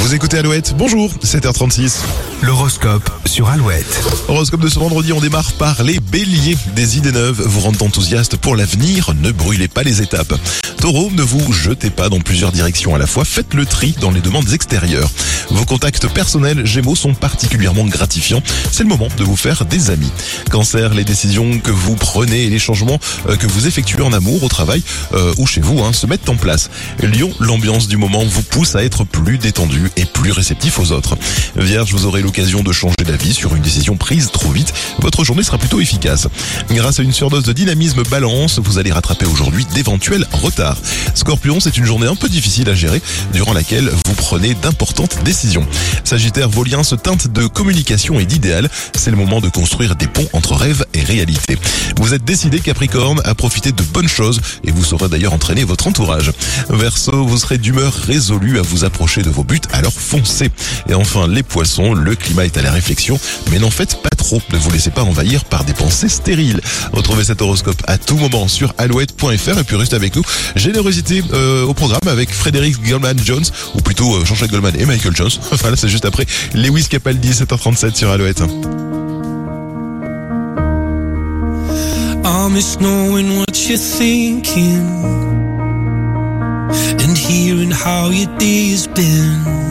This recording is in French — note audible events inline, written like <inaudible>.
Vous écoutez Alouette, bonjour, 7h36. L'horoscope sur Alouette. Horoscope de ce vendredi, on démarre par les béliers. Des idées neuves vous rendent enthousiaste pour l'avenir, ne brûlez pas les étapes. Taureau, ne vous jetez pas dans plusieurs directions à la fois, faites le tri dans les demandes extérieures. Vos contacts personnels Gémeaux sont particulièrement gratifiants, c'est le moment de vous faire des amis. Cancer, les décisions que vous prenez et les changements euh, que vous effectuez en amour, au travail euh, ou chez vous hein, se mettent en place. Lion, l'ambiance du moment vous pousse à être plus détendu et plus réceptif aux autres. Vierge, vous aurez l'occasion de changer d'avis sur une décision prise trop vite. Votre journée sera plutôt efficace. Grâce à une surdose de dynamisme balance, vous allez rattraper aujourd'hui d'éventuels retards. Scorpion, c'est une journée un peu difficile à gérer, durant laquelle vous prenez d'importantes décisions. Sagittaire, vos liens se teintent de communication et d'idéal. C'est le moment de construire des ponts entre rêve et réalité. Vous êtes décidé, Capricorne, à profiter de bonnes choses et vous saurez d'ailleurs entraîner votre entourage. Verseau, vous serez d'humeur résolue à vous approcher de vos buts, alors foncez. Et enfin, les poissons, le climat est à la réflexion, mais n'en faites pas trop. Ne vous laissez pas envahir par des pensées stériles. Retrouvez cet horoscope à tout moment sur alouette.fr et puis restez avec nous. Générosité euh, au programme avec Frédéric Goldman Jones, ou plutôt euh, Jean-Jacques Goldman et Michael Jones. <laughs> Enfin là, c'est juste après Lewis Capaldi, 7h37 sur Alouette. Hearing how your day has been.